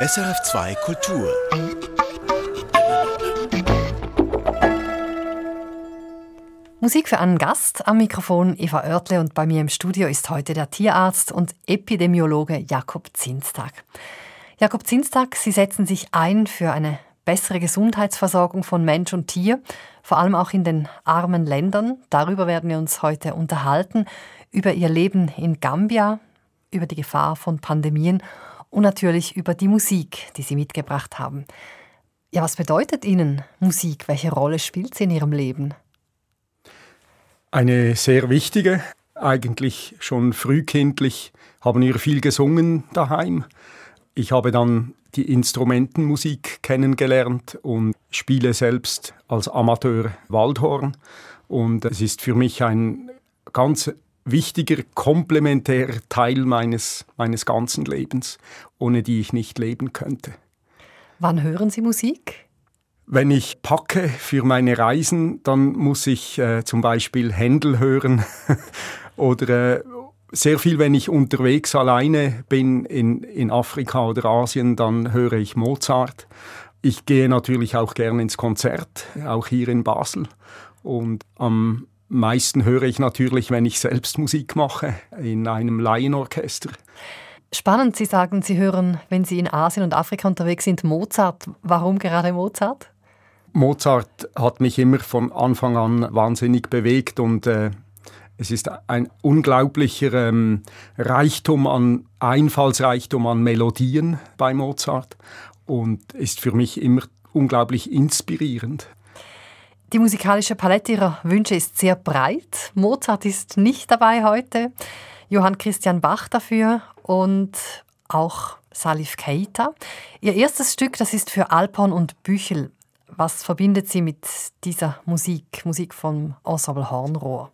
SRF2 Kultur. Musik für einen Gast. Am Mikrofon Eva Oertle und bei mir im Studio ist heute der Tierarzt und Epidemiologe Jakob Zinstag. Jakob Zinstag, Sie setzen sich ein für eine bessere Gesundheitsversorgung von Mensch und Tier, vor allem auch in den armen Ländern. Darüber werden wir uns heute unterhalten, über Ihr Leben in Gambia, über die Gefahr von Pandemien und natürlich über die Musik, die Sie mitgebracht haben. Ja, was bedeutet Ihnen Musik? Welche Rolle spielt sie in Ihrem Leben? Eine sehr wichtige. Eigentlich schon frühkindlich haben wir viel gesungen daheim. Ich habe dann die Instrumentenmusik kennengelernt und spiele selbst als Amateur Waldhorn. Und es ist für mich ein ganz wichtiger, komplementärer Teil meines, meines ganzen Lebens, ohne die ich nicht leben könnte. Wann hören Sie Musik? Wenn ich packe für meine Reisen, dann muss ich äh, zum Beispiel Händel hören oder äh, sehr viel, wenn ich unterwegs alleine bin in, in Afrika oder Asien, dann höre ich Mozart. Ich gehe natürlich auch gerne ins Konzert, auch hier in Basel. Und am meisten höre ich natürlich, wenn ich selbst Musik mache, in einem Laienorchester. Spannend, Sie sagen, Sie hören, wenn Sie in Asien und Afrika unterwegs sind, Mozart. Warum gerade Mozart? Mozart hat mich immer von Anfang an wahnsinnig bewegt und äh, es ist ein unglaublicher ähm, Reichtum an Einfallsreichtum an Melodien bei Mozart und ist für mich immer unglaublich inspirierend. Die musikalische Palette Ihrer Wünsche ist sehr breit. Mozart ist nicht dabei heute. Johann Christian Bach dafür und auch Salif Keita. Ihr erstes Stück, das ist für Alphorn und Büchel. Was verbindet Sie mit dieser Musik, Musik vom Ensemble Hornrohr?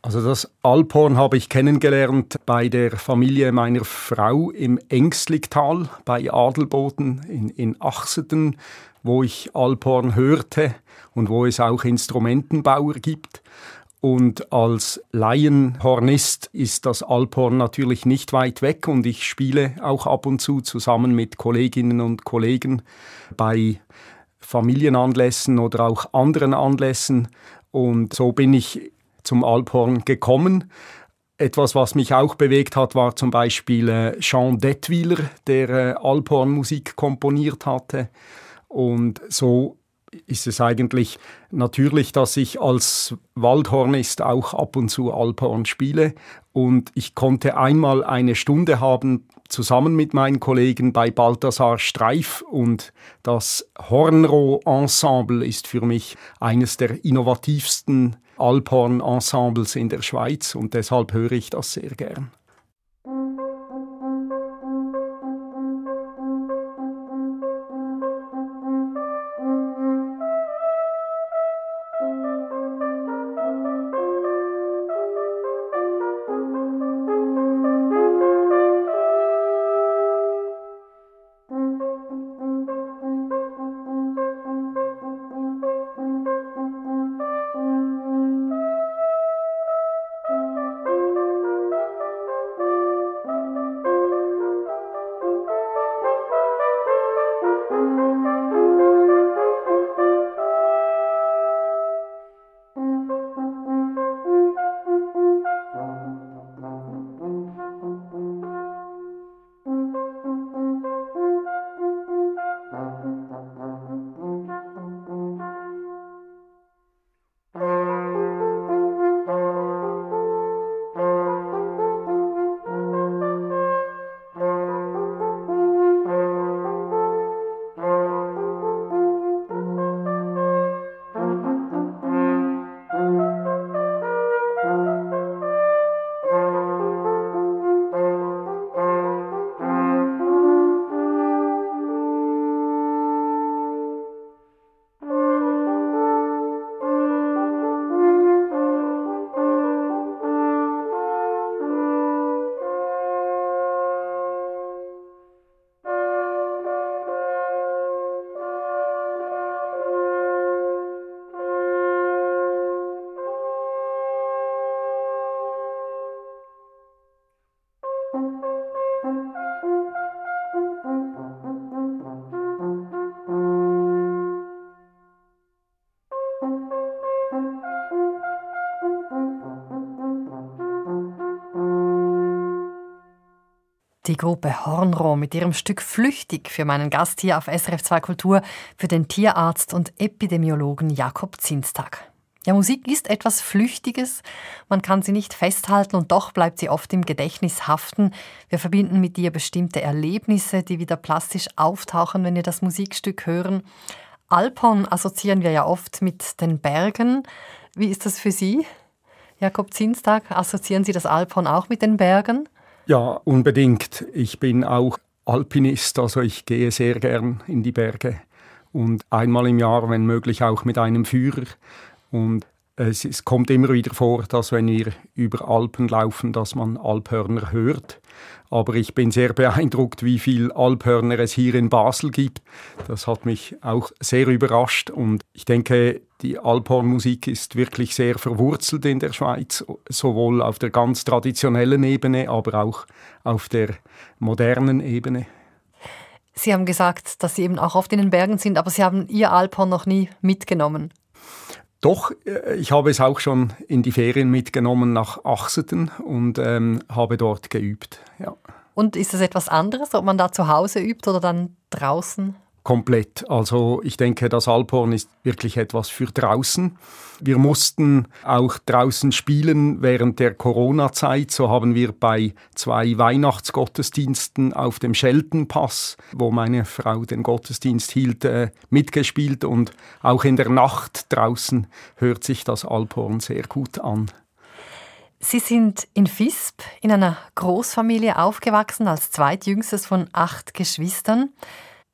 Also das Alphorn habe ich kennengelernt bei der Familie meiner Frau im Ängstlichtal bei Adelboden in, in Achseten, wo ich Alphorn hörte und wo es auch Instrumentenbauer gibt. Und als Laienhornist ist das Alphorn natürlich nicht weit weg und ich spiele auch ab und zu zusammen mit Kolleginnen und Kollegen bei Familienanlässen oder auch anderen Anlässen. Und so bin ich zum Alphorn gekommen. Etwas, was mich auch bewegt hat, war zum Beispiel äh, Jean Detwiler, der äh, Alphorn-Musik komponiert hatte. Und so ist es eigentlich natürlich, dass ich als Waldhornist auch ab und zu Alphorn spiele. Und ich konnte einmal eine Stunde haben, zusammen mit meinen Kollegen bei Balthasar Streif. Und das Hornroh-Ensemble ist für mich eines der innovativsten Alphorn-Ensembles in der Schweiz. Und deshalb höre ich das sehr gern. Die Gruppe Hornrohr mit ihrem Stück Flüchtig für meinen Gast hier auf SRF 2 Kultur, für den Tierarzt und Epidemiologen Jakob Zinstag. Ja, Musik ist etwas Flüchtiges. Man kann sie nicht festhalten und doch bleibt sie oft im Gedächtnis haften. Wir verbinden mit ihr bestimmte Erlebnisse, die wieder plastisch auftauchen, wenn wir das Musikstück hören. Alpon assoziieren wir ja oft mit den Bergen. Wie ist das für Sie? Jakob Zinstag, assoziieren Sie das Alpon auch mit den Bergen? Ja, unbedingt. Ich bin auch Alpinist, also ich gehe sehr gern in die Berge und einmal im Jahr, wenn möglich, auch mit einem Führer. Und es, es, kommt immer wieder vor, dass wenn wir über Alpen laufen, dass man Alphörner hört. Aber ich bin sehr beeindruckt, wie viel Alphörner es hier in Basel gibt. Das hat mich auch sehr überrascht. Und ich denke, die Alphornmusik ist wirklich sehr verwurzelt in der Schweiz, sowohl auf der ganz traditionellen Ebene, aber auch auf der modernen Ebene. Sie haben gesagt, dass Sie eben auch oft in den Bergen sind, aber Sie haben Ihr Alphorn noch nie mitgenommen. Doch, äh, ich habe es auch schon in die Ferien mitgenommen nach Achseten und ähm, habe dort geübt. Ja. Und ist es etwas anderes, ob man da zu Hause übt oder dann draußen? Komplett. Also ich denke, das Alphorn ist wirklich etwas für draußen. Wir mussten auch draußen spielen während der Corona-Zeit. So haben wir bei zwei Weihnachtsgottesdiensten auf dem Scheltenpass, wo meine Frau den Gottesdienst hielt, mitgespielt. Und auch in der Nacht draußen hört sich das Alphorn sehr gut an. Sie sind in Visp in einer Großfamilie aufgewachsen, als zweitjüngstes von acht Geschwistern.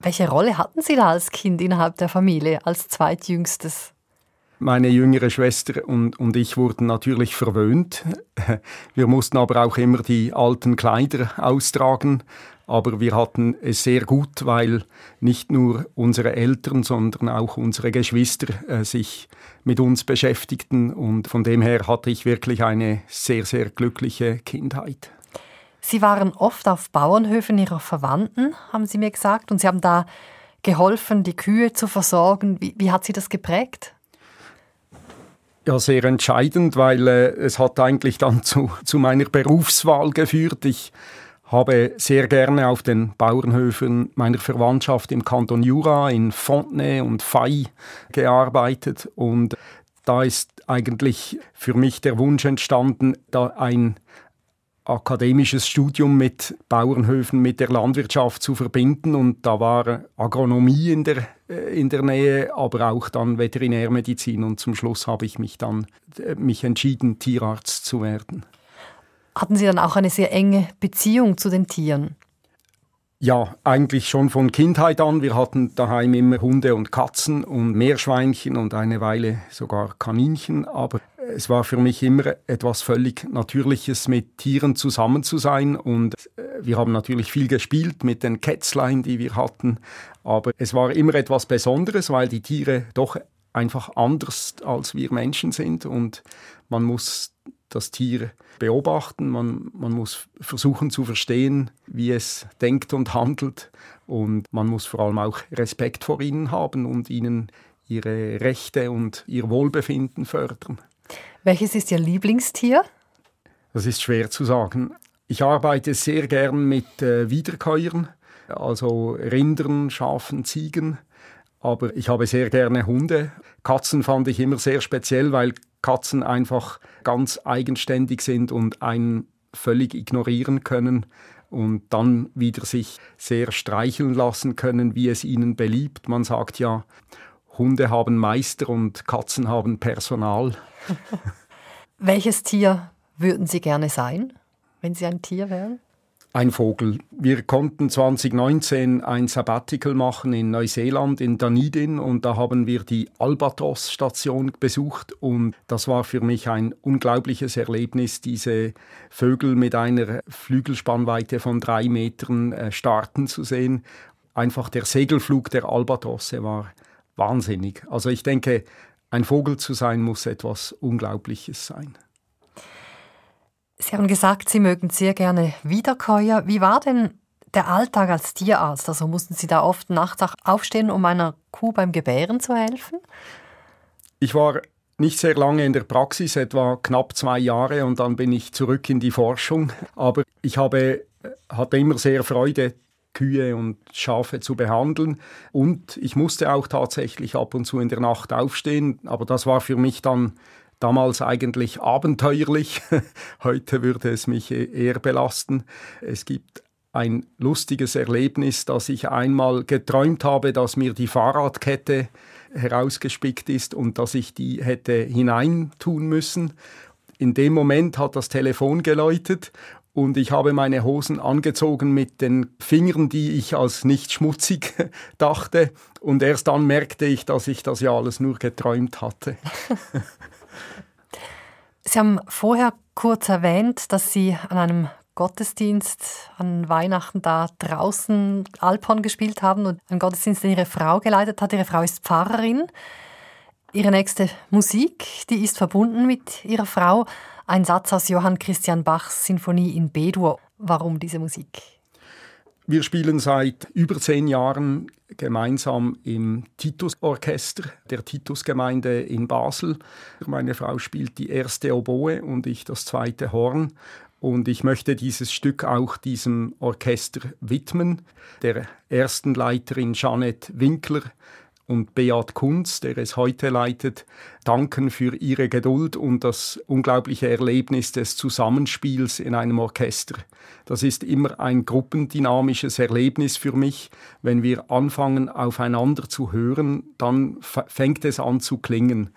Welche Rolle hatten Sie da als Kind innerhalb der Familie, als zweitjüngstes? Meine jüngere Schwester und, und ich wurden natürlich verwöhnt. Wir mussten aber auch immer die alten Kleider austragen. Aber wir hatten es sehr gut, weil nicht nur unsere Eltern, sondern auch unsere Geschwister äh, sich mit uns beschäftigten. Und von dem her hatte ich wirklich eine sehr, sehr glückliche Kindheit. Sie waren oft auf Bauernhöfen ihrer Verwandten, haben Sie mir gesagt, und Sie haben da geholfen, die Kühe zu versorgen. Wie, wie hat Sie das geprägt? Ja, sehr entscheidend, weil äh, es hat eigentlich dann zu, zu meiner Berufswahl geführt. Ich habe sehr gerne auf den Bauernhöfen meiner Verwandtschaft im Kanton Jura, in Fontenay und Fay gearbeitet und da ist eigentlich für mich der Wunsch entstanden, da ein akademisches Studium mit Bauernhöfen, mit der Landwirtschaft zu verbinden. Und da war Agronomie in der, äh, in der Nähe, aber auch dann Veterinärmedizin. Und zum Schluss habe ich mich dann äh, mich entschieden, Tierarzt zu werden. Hatten Sie dann auch eine sehr enge Beziehung zu den Tieren? Ja, eigentlich schon von Kindheit an. Wir hatten daheim immer Hunde und Katzen und Meerschweinchen und eine Weile sogar Kaninchen. Aber es war für mich immer etwas völlig Natürliches, mit Tieren zusammen zu sein. Und äh, wir haben natürlich viel gespielt mit den Kätzlein, die wir hatten. Aber es war immer etwas Besonderes, weil die Tiere doch einfach anders als wir Menschen sind. Und man muss das Tier beobachten, man, man muss versuchen zu verstehen, wie es denkt und handelt und man muss vor allem auch Respekt vor ihnen haben und ihnen ihre Rechte und ihr Wohlbefinden fördern. Welches ist Ihr Lieblingstier? Das ist schwer zu sagen. Ich arbeite sehr gern mit äh, Wiederkäuern, also Rindern, Schafen, Ziegen. Aber ich habe sehr gerne Hunde. Katzen fand ich immer sehr speziell, weil Katzen einfach ganz eigenständig sind und einen völlig ignorieren können und dann wieder sich sehr streicheln lassen können, wie es ihnen beliebt. Man sagt ja, Hunde haben Meister und Katzen haben Personal. Welches Tier würden Sie gerne sein, wenn Sie ein Tier wären? Ein Vogel. Wir konnten 2019 ein Sabbatical machen in Neuseeland, in Dunedin, und da haben wir die Albatros-Station besucht. Und das war für mich ein unglaubliches Erlebnis, diese Vögel mit einer Flügelspannweite von drei Metern äh, starten zu sehen. Einfach der Segelflug der Albatrosse war wahnsinnig. Also ich denke, ein Vogel zu sein muss etwas Unglaubliches sein. Sie haben gesagt, Sie mögen sehr gerne Wiederkäuer. Wie war denn der Alltag als Tierarzt? Also mussten Sie da oft nachts aufstehen, um einer Kuh beim Gebären zu helfen? Ich war nicht sehr lange in der Praxis, etwa knapp zwei Jahre, und dann bin ich zurück in die Forschung. Aber ich habe hatte immer sehr Freude, Kühe und Schafe zu behandeln. Und ich musste auch tatsächlich ab und zu in der Nacht aufstehen, aber das war für mich dann damals eigentlich abenteuerlich. Heute würde es mich e-, eher belasten. Es gibt ein lustiges Erlebnis, dass ich einmal geträumt habe, dass mir die Fahrradkette herausgespickt ist und dass ich die hätte hineintun müssen. In dem Moment hat das Telefon geläutet und ich habe meine Hosen angezogen mit den Fingern, die ich als nicht schmutzig dachte. Und erst dann merkte ich, dass ich das ja alles nur geträumt hatte. Sie haben vorher kurz erwähnt, dass Sie an einem Gottesdienst an Weihnachten da draußen Alphorn gespielt haben und einen Gottesdienst, den Ihre Frau geleitet hat. Ihre Frau ist Pfarrerin. Ihre nächste Musik, die ist verbunden mit Ihrer Frau. Ein Satz aus Johann Christian Bachs Sinfonie in B-Dur. Warum diese Musik? Wir spielen seit über zehn Jahren gemeinsam im Titus-Orchester der Titus-Gemeinde in Basel. Meine Frau spielt die erste Oboe und ich das zweite Horn. Und ich möchte dieses Stück auch diesem Orchester widmen. Der ersten Leiterin Jeanette Winkler und Beat Kunz, der es heute leitet, danken für ihre Geduld und das unglaubliche Erlebnis des Zusammenspiels in einem Orchester. Das ist immer ein gruppendynamisches Erlebnis für mich. Wenn wir anfangen, aufeinander zu hören, dann fängt es an zu klingen.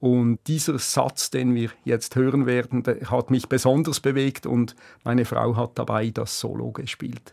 Und dieser Satz, den wir jetzt hören werden, hat mich besonders bewegt und meine Frau hat dabei das Solo gespielt.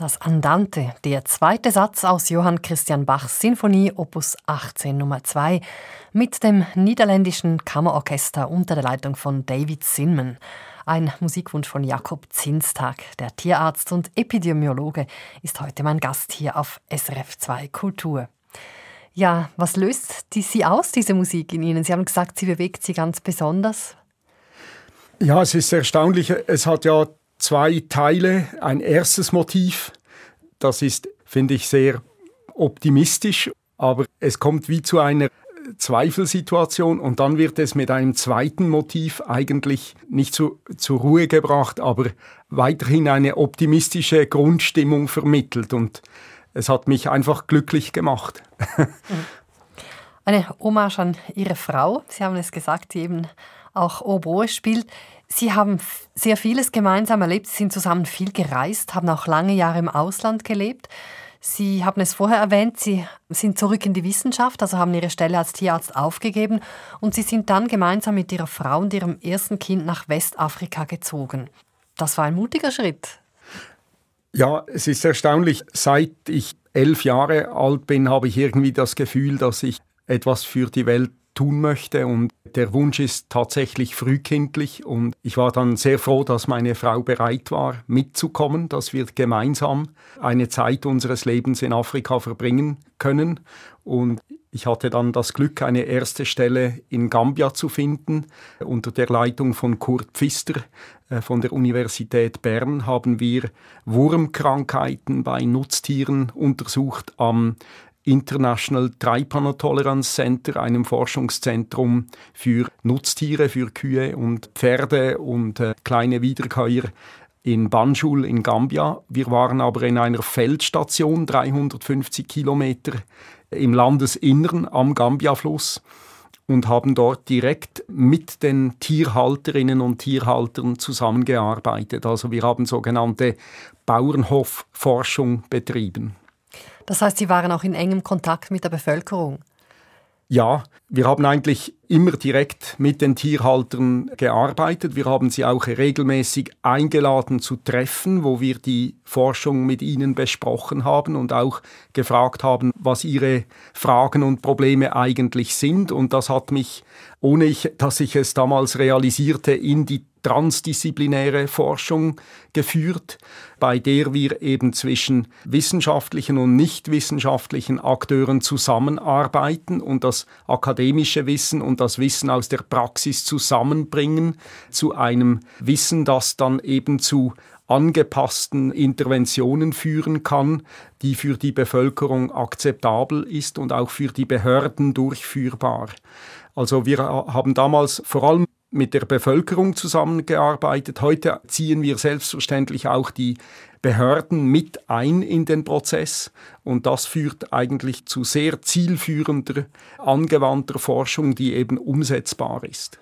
Das Andante, der zweite Satz aus Johann Christian Bachs Sinfonie Opus 18 Nummer 2 mit dem niederländischen Kammerorchester unter der Leitung von David Sinman. Ein Musikwunsch von Jakob Zinstag, der Tierarzt und Epidemiologe, ist heute mein Gast hier auf SRF 2 Kultur. Ja, was löst die, Sie aus, diese Musik in Ihnen? Sie haben gesagt, sie bewegt Sie ganz besonders. Ja, es ist erstaunlich. Es hat ja zwei Teile. Ein erstes Motiv, das ist, finde ich, sehr optimistisch, aber es kommt wie zu einer Zweifelsituation und dann wird es mit einem zweiten Motiv eigentlich nicht zu, zur Ruhe gebracht, aber weiterhin eine optimistische Grundstimmung vermittelt und es hat mich einfach glücklich gemacht. Eine Hommage an Ihre Frau, Sie haben es gesagt, die eben auch Oboe spielt. Sie haben sehr vieles gemeinsam erlebt, Sie sind zusammen viel gereist, haben auch lange Jahre im Ausland gelebt. Sie haben es vorher erwähnt, Sie sind zurück in die Wissenschaft, also haben Ihre Stelle als Tierarzt aufgegeben und Sie sind dann gemeinsam mit Ihrer Frau und Ihrem ersten Kind nach Westafrika gezogen. Das war ein mutiger Schritt. Ja, es ist erstaunlich. Seit ich elf Jahre alt bin, habe ich irgendwie das Gefühl, dass ich etwas für die Welt tun möchte. Und der Wunsch ist tatsächlich frühkindlich. Und ich war dann sehr froh, dass meine Frau bereit war, mitzukommen, dass wir gemeinsam eine Zeit unseres Lebens in Afrika verbringen können. Und ich hatte dann das Glück, eine erste Stelle in Gambia zu finden. Unter der Leitung von Kurt Pfister äh, von der Universität Bern haben wir Wurmkrankheiten bei Nutztieren untersucht am International Trypanotolerance Center, einem Forschungszentrum für Nutztiere, für Kühe und Pferde und äh, kleine Wiederkäuer in Banjul in Gambia. Wir waren aber in einer Feldstation, 350 Kilometer im Landesinnern am Gambia-Fluss und haben dort direkt mit den Tierhalterinnen und Tierhaltern zusammengearbeitet. Also wir haben sogenannte Bauernhofforschung betrieben. Das heißt, Sie waren auch in engem Kontakt mit der Bevölkerung? Ja, wir haben eigentlich immer direkt mit den Tierhaltern gearbeitet. Wir haben sie auch regelmäßig eingeladen zu Treffen, wo wir die Forschung mit ihnen besprochen haben und auch gefragt haben, was ihre Fragen und Probleme eigentlich sind. Und das hat mich, ohne ich, dass ich es damals realisierte, in die transdisziplinäre Forschung geführt, bei der wir eben zwischen wissenschaftlichen und nichtwissenschaftlichen Akteuren zusammenarbeiten und das akademische Wissen und das Wissen aus der Praxis zusammenbringen zu einem Wissen, das dann eben zu angepassten Interventionen führen kann, die für die Bevölkerung akzeptabel ist und auch für die Behörden durchführbar. Also wir haben damals vor allem mit der Bevölkerung zusammengearbeitet. Heute ziehen wir selbstverständlich auch die Behörden mit ein in den Prozess und das führt eigentlich zu sehr zielführender, angewandter Forschung, die eben umsetzbar ist.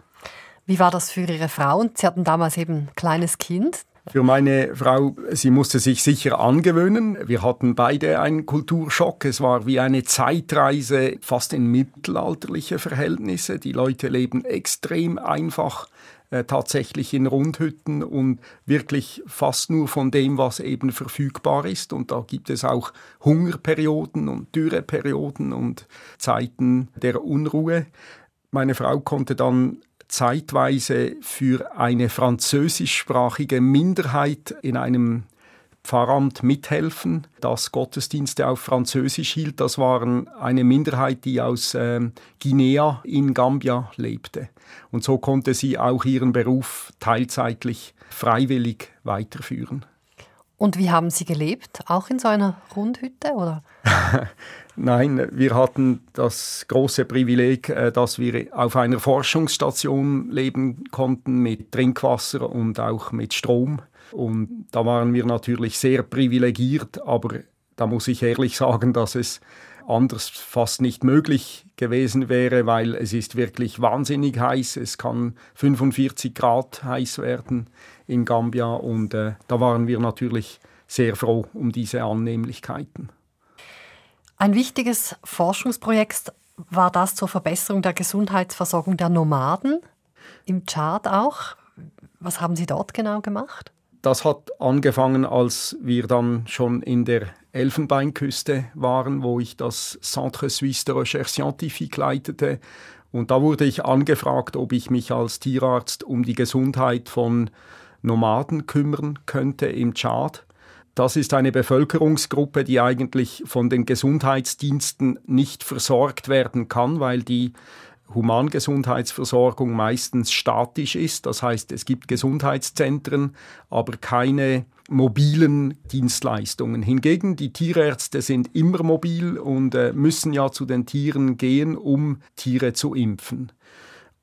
Wie war das für Ihre Frau? Sie hatten damals eben ein kleines Kind. Für meine Frau, sie musste sich sicher angewöhnen. Wir hatten beide einen Kulturschock. Es war wie eine Zeitreise fast in mittelalterliche Verhältnisse. Die Leute leben extrem einfach äh, tatsächlich in Rundhütten und wirklich fast nur von dem, was eben verfügbar ist. Und da gibt es auch Hungerperioden und Dürreperioden und Zeiten der Unruhe. Meine Frau konnte dann zeitweise für eine französischsprachige Minderheit in einem Pfarramt mithelfen, das Gottesdienste auf Französisch hielt. Das waren eine Minderheit, die aus äh, Guinea in Gambia lebte. Und so konnte sie auch ihren Beruf teilzeitlich freiwillig weiterführen. Und wie haben Sie gelebt? Auch in so einer Rundhütte oder? Nein, wir hatten das große Privileg, äh, dass wir auf einer Forschungsstation leben konnten mit Trinkwasser und auch mit Strom. Und da waren wir natürlich sehr privilegiert, aber da muss ich ehrlich sagen, dass es anders fast nicht möglich gewesen wäre, weil es ist wirklich wahnsinnig heiß. Es kann 45 Grad heiß werden in Gambia und äh, da waren wir natürlich sehr froh um diese Annehmlichkeiten. Ein wichtiges Forschungsprojekt war das zur Verbesserung der Gesundheitsversorgung der Nomaden im Chart auch. Was haben Sie dort genau gemacht? Das hat angefangen, als wir dann schon in der Elfenbeinküste waren, wo ich das Centre Suisse de Recherche Scientifique leitete. Und da wurde ich angefragt, ob ich mich als Tierarzt um die Gesundheit von Nomaden kümmern könnte im Tschad. Das ist eine Bevölkerungsgruppe, die eigentlich von den Gesundheitsdiensten nicht versorgt werden kann, weil die Humangesundheitsversorgung meistens statisch ist. Das heißt, es gibt Gesundheitszentren, aber keine mobilen Dienstleistungen. Hingegen die Tierärzte sind immer mobil und äh, müssen ja zu den Tieren gehen, um Tiere zu impfen.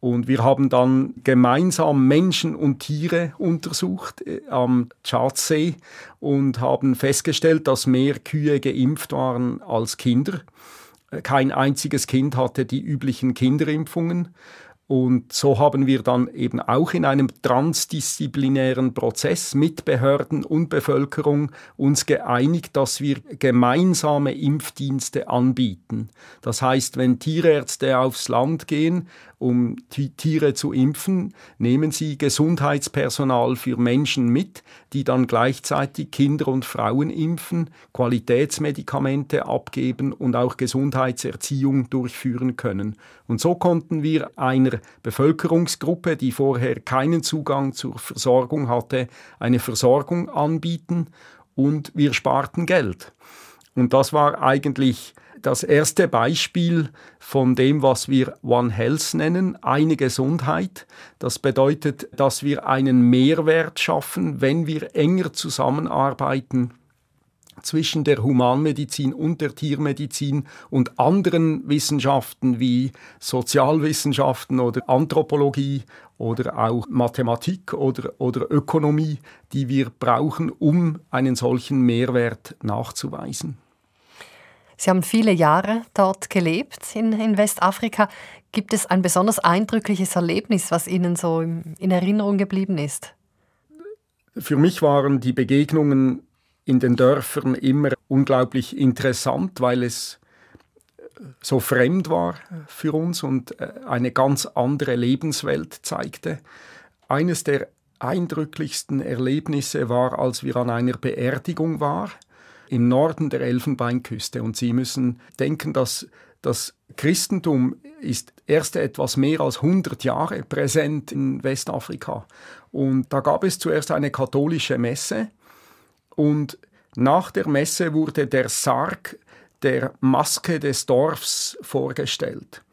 Und wir haben dann gemeinsam Menschen und Tiere untersucht äh, am Tschadsee und haben festgestellt, dass mehr Kühe geimpft waren als Kinder. Kein einziges Kind hatte die üblichen Kinderimpfungen. Und so haben wir dann eben auch in einem transdisziplinären Prozess mit Behörden und Bevölkerung uns geeinigt, dass wir gemeinsame Impfdienste anbieten. Das heißt, wenn Tierärzte aufs Land gehen, um Tiere zu impfen, nehmen sie Gesundheitspersonal für Menschen mit, die dann gleichzeitig Kinder und Frauen impfen, Qualitätsmedikamente abgeben und auch Gesundheitserziehung durchführen können. Und so konnten wir einer Bevölkerungsgruppe, die vorher keinen Zugang zur Versorgung hatte, eine Versorgung anbieten und wir sparten Geld. Und das war eigentlich das erste Beispiel von dem, was wir One Health nennen, eine Gesundheit. Das bedeutet, dass wir einen Mehrwert schaffen, wenn wir enger zusammenarbeiten zwischen der Humanmedizin und der Tiermedizin und anderen Wissenschaften wie Sozialwissenschaften oder Anthropologie oder auch Mathematik oder, oder Ökonomie, die wir brauchen, um einen solchen Mehrwert nachzuweisen. Sie haben viele Jahre dort gelebt in, in Westafrika. Gibt es ein besonders eindrückliches Erlebnis, was Ihnen so in Erinnerung geblieben ist? Für mich waren die Begegnungen in den Dörfern immer unglaublich interessant, weil es so fremd war für uns und äh, eine ganz andere Lebenswelt zeigte. Eines der eindrücklichsten Erlebnisse war, als wir an einer Beerdigung waren im Norden der Elfenbeinküste. Und Sie müssen denken, dass das Christentum ist erst etwas mehr als 100 Jahre präsent in Westafrika. Und da gab es zuerst eine katholische Messe und nach der Messe wurde der Sarg der Maske des Dorfs vorgestellt.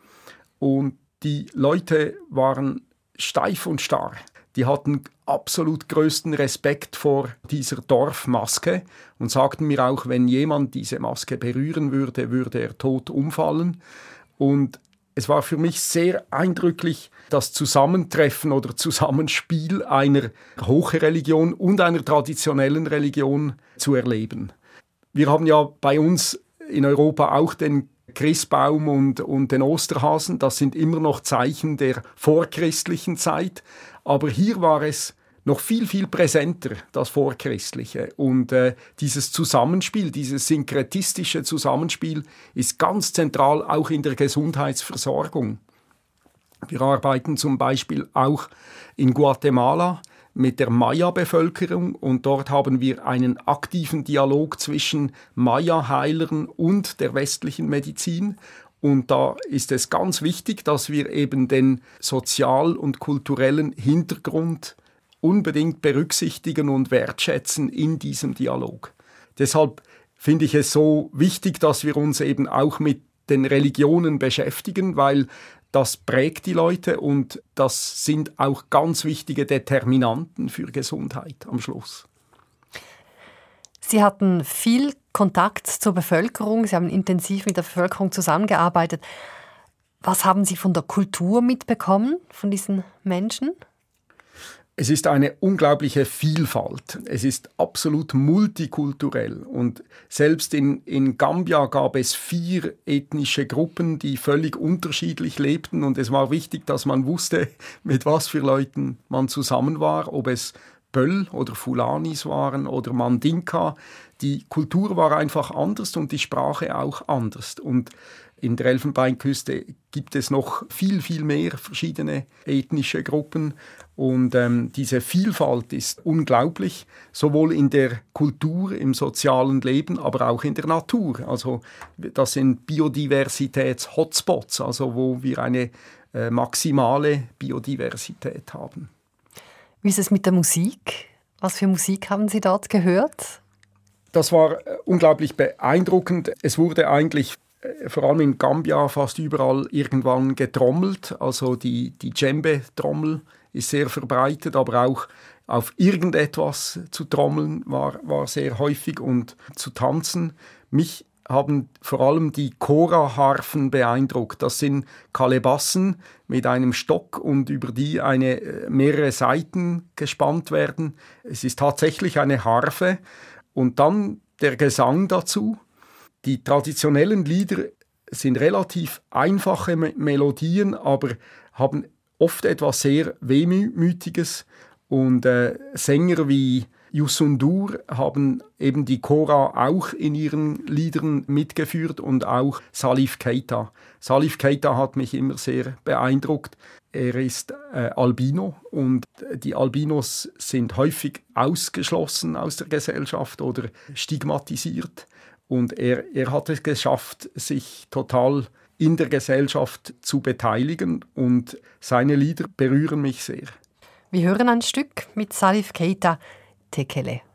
Und die Leute waren steif und starr. Die hatten absolut größten Respekt vor dieser Dorfmaske und sagten mir auch, wenn jemand diese Maske berühren würde, würde er tot umfallen. Und es war für mich sehr eindrücklich, das Zusammentreffen oder Zusammenspiel einer Hochreligion und einer traditionellen Religion zu erleben. Wir haben ja bei uns in Europa auch den Christbaum und, und den Osterhasen. Das sind immer noch Zeichen der vorchristlichen Zeit. Aber hier war es noch viel, viel präsenter, das Vorchristliche. Und äh, dieses Zusammenspiel, dieses synkretistische Zusammenspiel ist ganz zentral auch in der Gesundheitsversorgung. Wir arbeiten zum Beispiel auch in Guatemala mit der Maya-Bevölkerung und dort haben wir einen aktiven Dialog zwischen Maya-Heilern und der westlichen Medizin und da ist es ganz wichtig, dass wir eben den sozial- und kulturellen Hintergrund unbedingt berücksichtigen und wertschätzen in diesem Dialog. Deshalb finde ich es so wichtig, dass wir uns eben auch mit den Religionen beschäftigen, weil das prägt die Leute und das sind auch ganz wichtige Determinanten für Gesundheit am Schluss. Sie hatten viel Kontakt zur Bevölkerung, Sie haben intensiv mit der Bevölkerung zusammengearbeitet. Was haben Sie von der Kultur mitbekommen, von diesen Menschen? Es ist eine unglaubliche Vielfalt. Es ist absolut multikulturell. Und selbst in, in Gambia gab es vier ethnische Gruppen, die völlig unterschiedlich lebten. Und es war wichtig, dass man wusste, mit was für Leuten man zusammen war, ob es Böll oder Fulanis waren oder Mandinka. Die Kultur war einfach anders und die Sprache auch anders. Und in der Elfenbeinküste gibt es noch viel, viel mehr verschiedene ethnische Gruppen. Und ähm, diese Vielfalt ist unglaublich, sowohl in der Kultur, im sozialen Leben, aber auch in der Natur. Also das sind Biodiversitäts-Hotspots, also wo wir eine äh, maximale Biodiversität haben. Wie ist es mit der Musik? Was für Musik haben Sie dort gehört? Das war äh, unglaublich beeindruckend. Es wurde eigentlich äh, vor allem in Gambia fast überall irgendwann getrommelt. Also die, die Djembe-Trommel ist sehr verbreitet, aber auch auf irgendetwas zu trommeln war, war sehr häufig und zu tanzen. Mich haben vor allem die Chora-Harfen beeindruckt. Das sind Kalebassen mit einem Stock und über die eine, äh, mehrere Saiten gespannt werden. Es ist tatsächlich eine Harfe und dann der Gesang dazu. Die traditionellen Lieder sind relativ einfache Melodien, aber haben oft etwas sehr Wehmütiges und äh, Sänger wie Yusundur haben eben die Chora auch in ihren Liedern mitgeführt und auch Salif Keita. Salif Keita hat mich immer sehr beeindruckt. Er ist äh, Albino und die Albinos sind häufig ausgeschlossen aus der Gesellschaft oder stigmatisiert. Und er, er hat es geschafft, sich total in der Gesellschaft zu beteiligen und seine Lieder berühren mich sehr. Wir hören ein Stück mit Salif Keita, Tekele. suse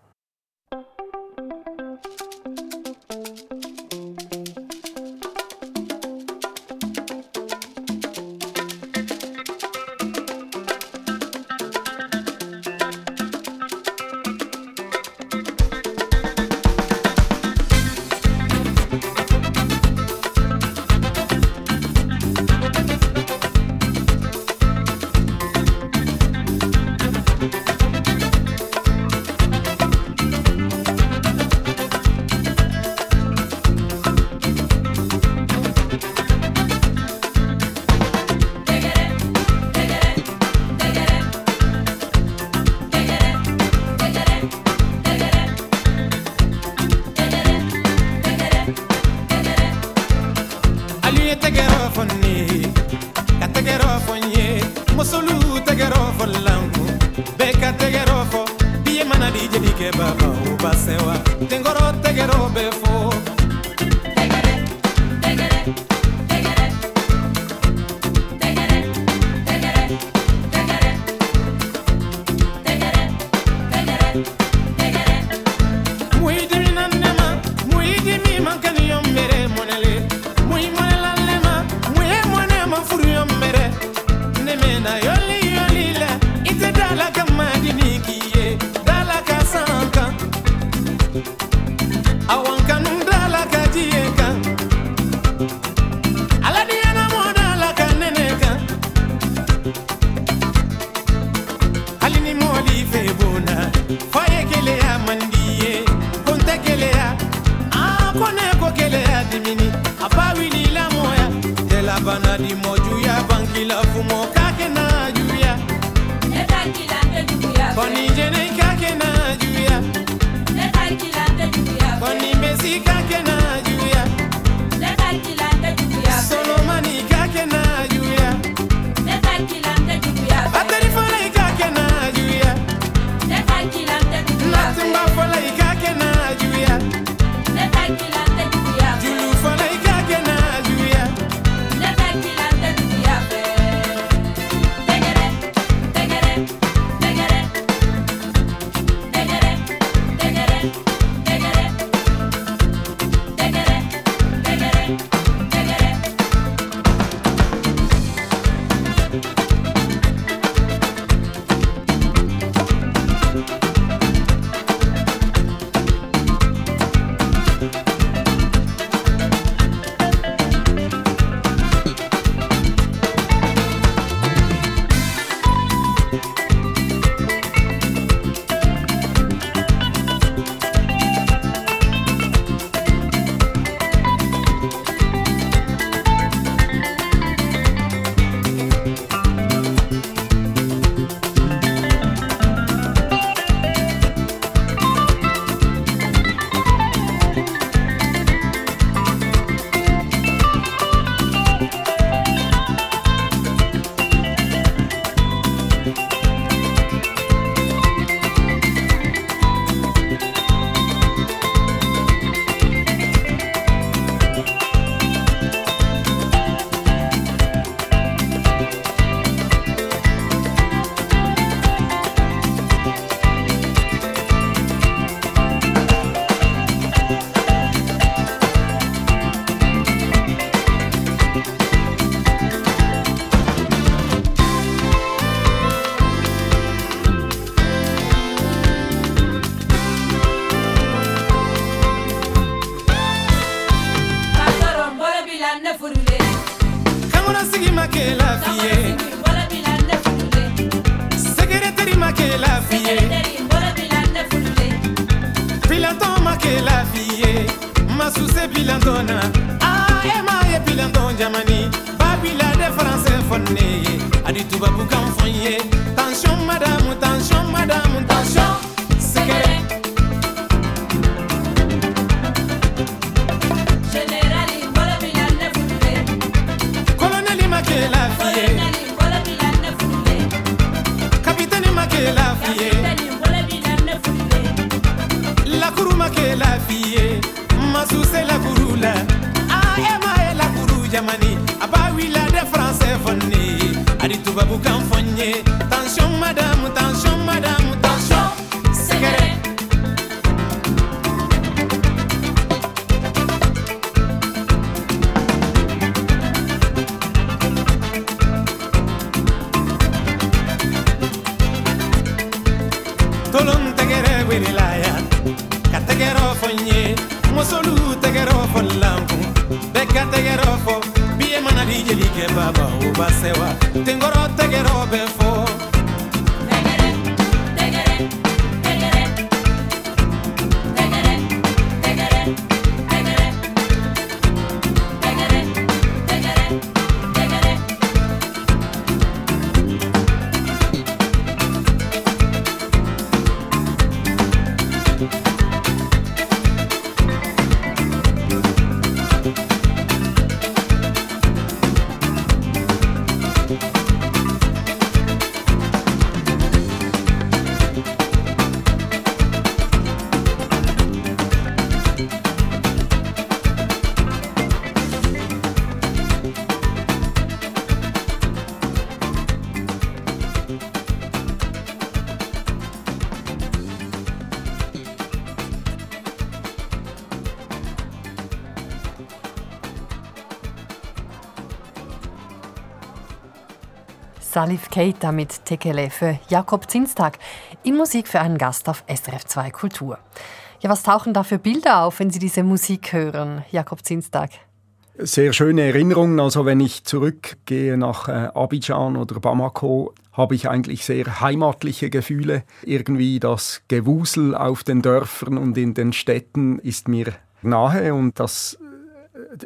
tension madame tension madame. Ke baba o basewa tengoro tegero be Salif Keita mit Tekele für Jakob Zinstag in Musik für einen Gast auf SRF 2 Kultur. Ja, was tauchen da für Bilder auf, wenn Sie diese Musik hören, Jakob Zinstag? Sehr schöne Erinnerungen. Also wenn ich zurückgehe nach äh, Abidjan oder Bamako, habe ich eigentlich sehr heimatliche Gefühle. Irgendwie das Gewusel auf den Dörfern und in den Städten ist mir nahe und das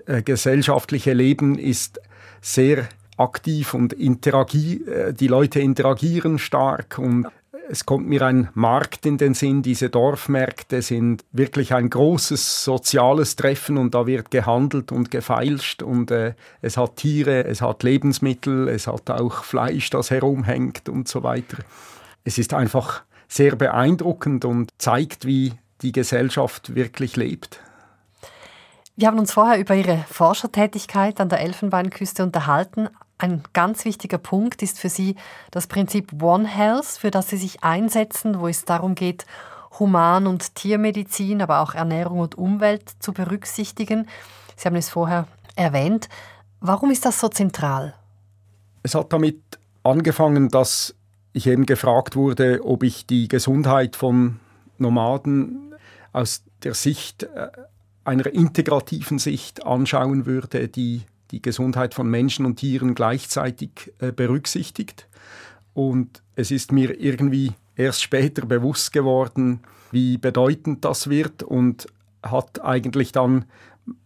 äh, gesellschaftliche Leben ist sehr aktiv und äh, die Leute interagieren stark und es kommt mir ein Markt in den Sinn. Diese Dorfmärkte sind wirklich ein großes soziales Treffen und da wird gehandelt und gefeilscht und äh, es hat Tiere, es hat Lebensmittel, es hat auch Fleisch, das herumhängt und so weiter. Es ist einfach sehr beeindruckend und zeigt, wie die Gesellschaft wirklich lebt. Wir haben uns vorher über Ihre Forschertätigkeit an der Elfenbeinküste unterhalten. Ein ganz wichtiger Punkt ist für Sie das Prinzip One Health, für das Sie sich einsetzen, wo es darum geht, Human- und Tiermedizin, aber auch Ernährung und Umwelt zu berücksichtigen. Sie haben es vorher erwähnt. Warum ist das so zentral? Es hat damit angefangen, dass ich eben gefragt wurde, ob ich die Gesundheit von Nomaden aus der Sicht einer integrativen Sicht anschauen würde, die die Gesundheit von Menschen und Tieren gleichzeitig äh, berücksichtigt. Und es ist mir irgendwie erst später bewusst geworden, wie bedeutend das wird und hat eigentlich dann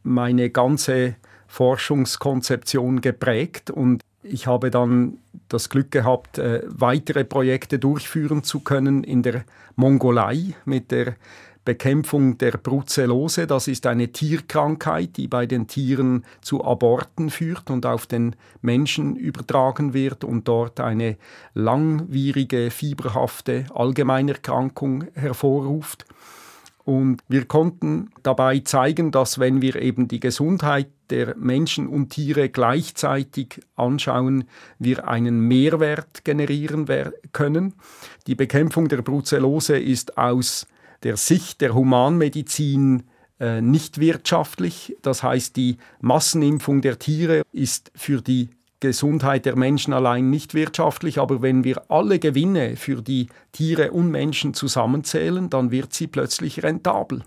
meine ganze Forschungskonzeption geprägt und ich habe dann das Glück gehabt, äh, weitere Projekte durchführen zu können in der Mongolei mit der Bekämpfung der Brucellose. Das ist eine Tierkrankheit, die bei den Tieren zu Aborten führt und auf den Menschen übertragen wird und dort eine langwierige, fieberhafte Allgemeinerkrankung hervorruft. Und wir konnten dabei zeigen, dass wenn wir eben die Gesundheit der Menschen und Tiere gleichzeitig anschauen, wir einen Mehrwert generieren können. Die Bekämpfung der Brucellose ist aus der Sicht der Humanmedizin äh, nicht wirtschaftlich. Das heißt, die Massenimpfung der Tiere ist für die Gesundheit der Menschen allein nicht wirtschaftlich, aber wenn wir alle Gewinne für die Tiere und Menschen zusammenzählen, dann wird sie plötzlich rentabel.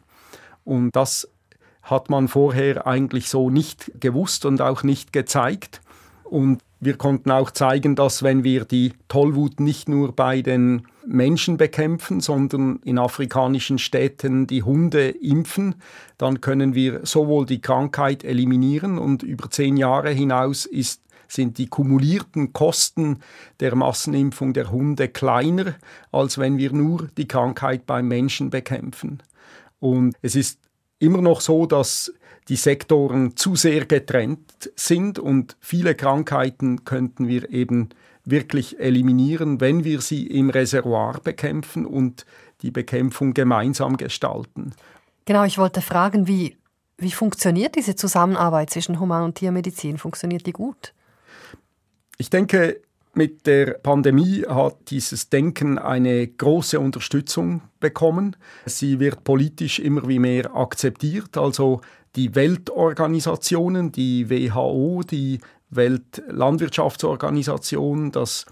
Und das hat man vorher eigentlich so nicht gewusst und auch nicht gezeigt. Und wir konnten auch zeigen, dass wenn wir die Tollwut nicht nur bei den Menschen bekämpfen, sondern in afrikanischen Städten die Hunde impfen, dann können wir sowohl die Krankheit eliminieren und über zehn Jahre hinaus ist sind die kumulierten Kosten der Massenimpfung der Hunde kleiner, als wenn wir nur die Krankheit beim Menschen bekämpfen. Und es ist immer noch so, dass die Sektoren zu sehr getrennt sind und viele Krankheiten könnten wir eben wirklich eliminieren, wenn wir sie im Reservoir bekämpfen und die Bekämpfung gemeinsam gestalten. Genau, ich wollte fragen, wie, wie funktioniert diese Zusammenarbeit zwischen Human- und Tiermedizin? Funktioniert die gut? Ich denke, mit der Pandemie hat dieses Denken eine große Unterstützung bekommen. Sie wird politisch immer wie mehr akzeptiert. Also die Weltorganisationen, die WHO, die Weltlandwirtschaftsorganisation, das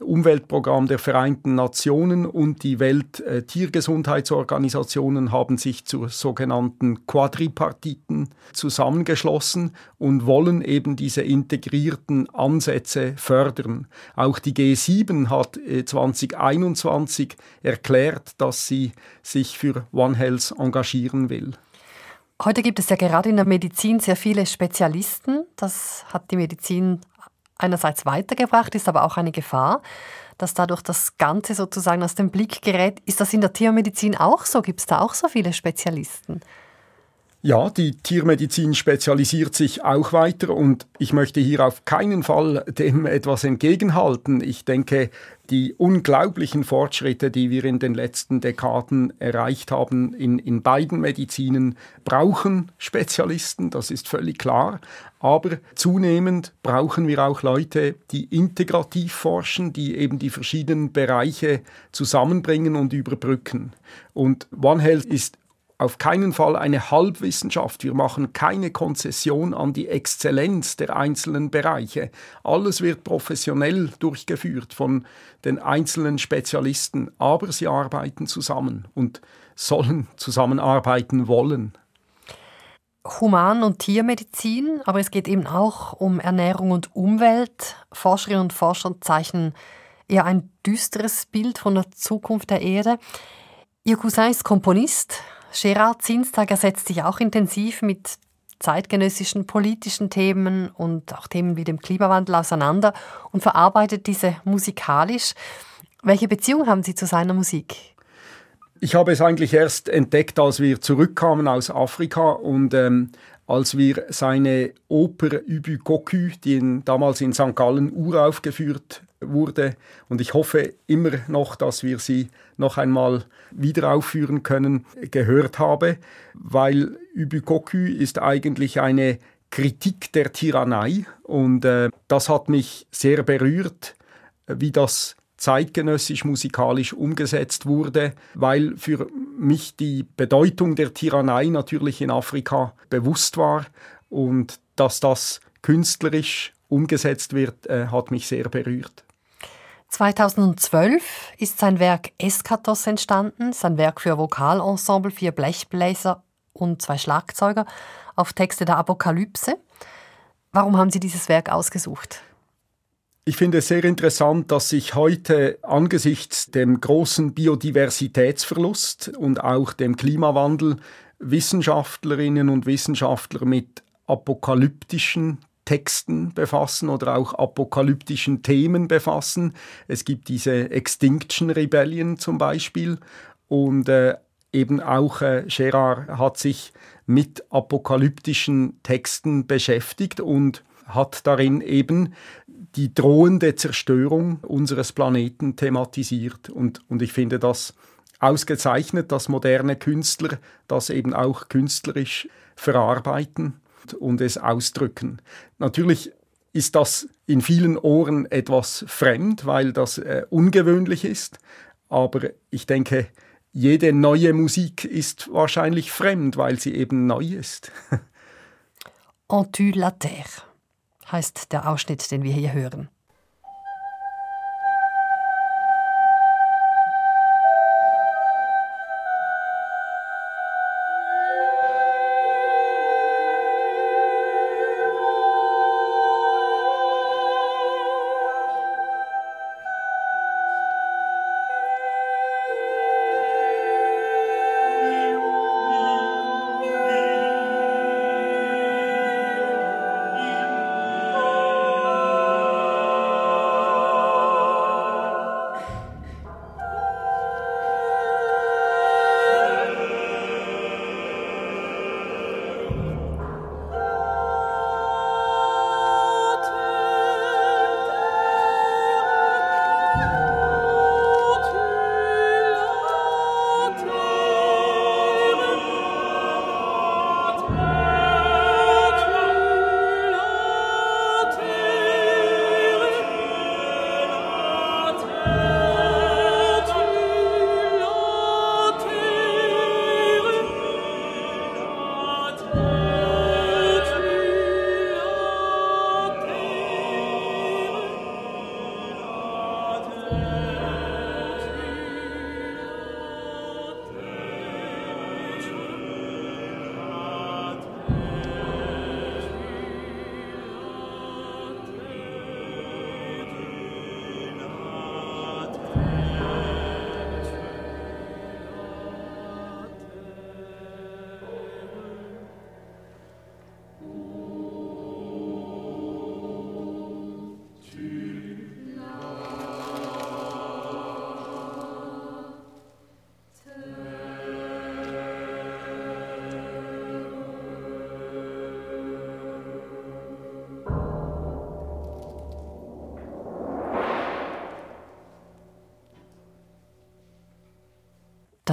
Umweltprogramm der Vereinten Nationen und die Welttiergesundheitsorganisationen haben sich zu sogenannten Quadripartiten zusammengeschlossen und wollen eben diese integrierten Ansätze fördern. Auch die G7 hat 2021 äh, erklärt, dass sie sich für One Health engagieren will. Heute gibt es ja gerade in der Medizin sehr viele Spezialisten. Das hat die Medizin einerseits weitergebracht, ist aber auch eine Gefahr, dass dadurch das Ganze sozusagen aus dem Blick gerät. Ist das in der Tiermedizin auch so? Gibt es da auch so viele Spezialisten? Ja, die Tiermedizin spezialisiert sich auch weiter und ich möchte hier auf keinen Fall dem etwas entgegenhalten. Ich denke, die unglaublichen Fortschritte, die wir in den letzten Dekaden erreicht haben in, in beiden Medizinen, brauchen Spezialisten, das ist völlig klar. Aber zunehmend brauchen wir auch Leute, die integrativ forschen, die eben die verschiedenen Bereiche zusammenbringen und überbrücken. Und One Health ist auf keinen Fall eine Halbwissenschaft. Wir machen keine Konzession an die Exzellenz der einzelnen Bereiche. Alles wird professionell durchgeführt von den einzelnen Spezialisten, aber sie arbeiten zusammen und sollen zusammenarbeiten wollen. Human- und Tiermedizin, aber es geht eben auch um Ernährung und Umwelt. Forscherinnen und Forscher zeichnen eher ein düsteres Bild von der Zukunft der Erde. Ihr Cousin ist Komponist, Gerard Zinstag setzt sich auch intensiv mit zeitgenössischen politischen Themen und auch Themen wie dem Klimawandel auseinander und verarbeitet diese musikalisch. Welche Beziehung haben Sie zu seiner Musik? Ich habe es eigentlich erst entdeckt, als wir zurückkamen aus Afrika und ähm, als wir seine Oper Ubu Koku, die in, damals in St. Gallen uraufgeführt wurde. Und ich hoffe immer noch, dass wir sie noch einmal wieder aufführen können, gehört habe, weil Übükoku ist eigentlich eine Kritik der Tyrannei und äh, das hat mich sehr berührt, wie das zeitgenössisch musikalisch umgesetzt wurde, weil für mich die Bedeutung der Tyrannei natürlich in Afrika bewusst war und dass das künstlerisch umgesetzt wird, äh, hat mich sehr berührt. 2012 ist sein Werk Eskatos entstanden, sein Werk für Vokalensemble, vier Blechbläser und zwei Schlagzeuger auf Texte der Apokalypse. Warum haben Sie dieses Werk ausgesucht? Ich finde es sehr interessant, dass sich heute angesichts dem großen Biodiversitätsverlust und auch dem Klimawandel Wissenschaftlerinnen und Wissenschaftler mit apokalyptischen Texten befassen oder auch apokalyptischen Themen befassen. Es gibt diese Extinction Rebellion zum Beispiel und äh, eben auch äh, Gerard hat sich mit apokalyptischen Texten beschäftigt und hat darin eben die drohende Zerstörung unseres Planeten thematisiert. Und, und ich finde das ausgezeichnet, dass moderne Künstler das eben auch künstlerisch verarbeiten und es ausdrücken. Natürlich ist das in vielen Ohren etwas fremd, weil das äh, ungewöhnlich ist. Aber ich denke, jede neue Musik ist wahrscheinlich fremd, weil sie eben neu ist. En tu la terre heißt der Ausschnitt, den wir hier hören.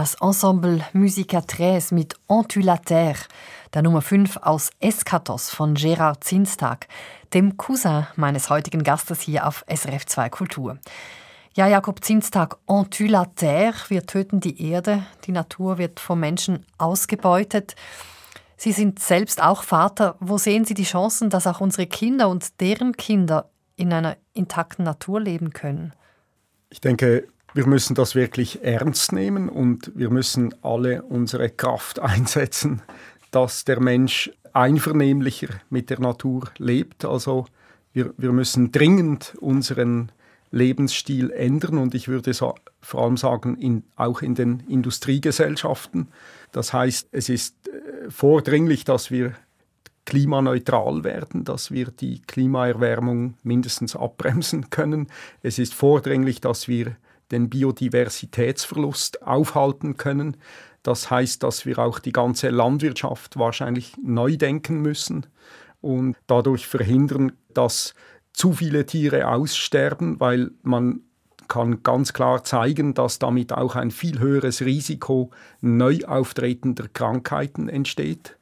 Das Ensemble Musica 13 mit En tu la terre, der Nummer 5 aus Eschatos von Gerard Zinstag, dem Cousin meines heutigen Gastes hier auf SRF 2 Kultur. Ja, Jakob Zinstag, En tu la terre, wir töten die Erde, die Natur wird vom Menschen ausgebeutet. Sie sind selbst auch Vater. Wo sehen Sie die Chancen, dass auch unsere Kinder und deren Kinder in einer intakten Natur leben können? Ich denke, wir müssen das wirklich ernst nehmen und wir müssen alle unsere Kraft einsetzen, dass der Mensch einvernehmlicher mit der Natur lebt. Also wir, wir müssen dringend unseren Lebensstil ändern und ich würde so, vor allem sagen, in, auch in den Industriegesellschaften. Das heißt, es ist äh, vordringlich, dass wir klimaneutral werden, dass wir die Klimaerwärmung mindestens abbremsen können. Es ist vordringlich, dass wir den Biodiversitätsverlust aufhalten können. Das heißt, dass wir auch die ganze Landwirtschaft wahrscheinlich neu denken müssen und dadurch verhindern, dass zu viele Tiere aussterben, weil man kann ganz klar zeigen, dass damit auch ein viel höheres Risiko neu auftretender Krankheiten entsteht.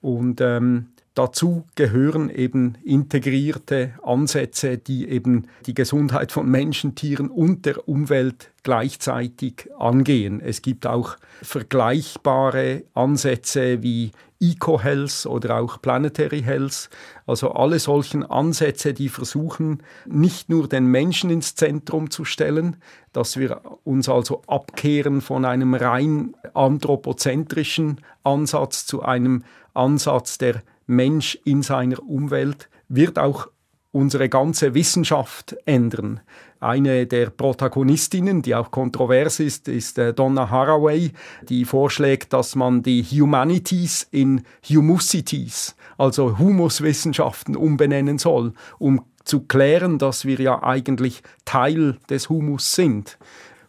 Und ähm, Dazu gehören eben integrierte Ansätze, die eben die Gesundheit von Menschen, Tieren und der Umwelt gleichzeitig angehen. Es gibt auch vergleichbare Ansätze wie Eco-Health oder auch Planetary Health. Also alle solchen Ansätze, die versuchen, nicht nur den Menschen ins Zentrum zu stellen, dass wir uns also abkehren von einem rein anthropozentrischen Ansatz zu einem Ansatz, der Mensch in seiner Umwelt, wird auch unsere ganze Wissenschaft ändern. Eine der Protagonistinnen, die auch kontrovers ist, ist äh, Donna Haraway, die vorschlägt, dass man die Humanities in Humusities, also Humuswissenschaften, umbenennen soll, um zu klären, dass wir ja eigentlich Teil des Humus sind,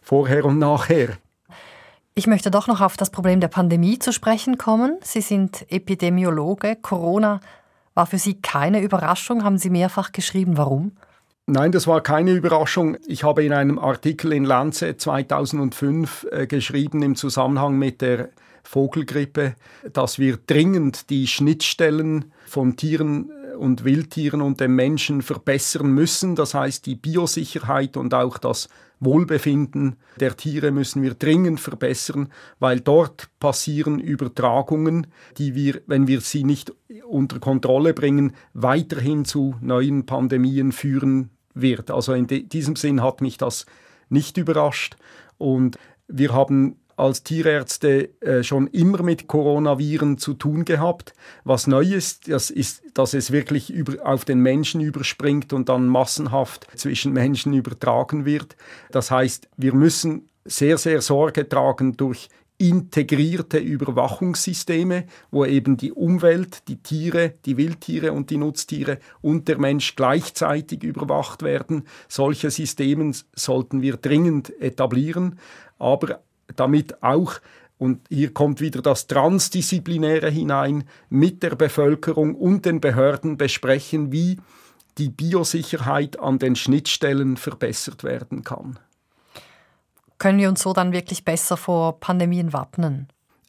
vorher und nachher. Ich möchte doch noch auf das Problem der Pandemie zu sprechen kommen. Sie sind Epidemiologe. Corona war für Sie keine Überraschung. Haben Sie mehrfach geschrieben, warum? Nein, das war keine Überraschung. Ich habe in einem Artikel in Lancet 2005 äh, geschrieben im Zusammenhang mit der Vogelgrippe, dass wir dringend die Schnittstellen von Tieren und Wildtieren und dem Menschen verbessern müssen. Das heißt, die Biosicherheit und auch das Wohlbefinden der Tiere müssen wir dringend verbessern, weil dort passieren Übertragungen, die wir, wenn wir sie nicht unter Kontrolle bringen, weiterhin zu neuen Pandemien führen wird. Also in diesem Sinn hat mich das nicht überrascht und wir haben als Tierärzte äh, schon immer mit Coronaviren zu tun gehabt. Was neu ist, das ist, dass es wirklich über, auf den Menschen überspringt und dann massenhaft zwischen Menschen übertragen wird. Das heißt, wir müssen sehr, sehr Sorge tragen durch integrierte Überwachungssysteme, wo eben die Umwelt, die Tiere, die Wildtiere und die Nutztiere und der Mensch gleichzeitig überwacht werden. Solche Systeme sollten wir dringend etablieren, aber damit auch und hier kommt wieder das Transdisziplinäre hinein, mit der Bevölkerung und den Behörden besprechen, wie die Biosicherheit an den Schnittstellen verbessert werden kann. Können wir uns so dann wirklich besser vor Pandemien wappnen?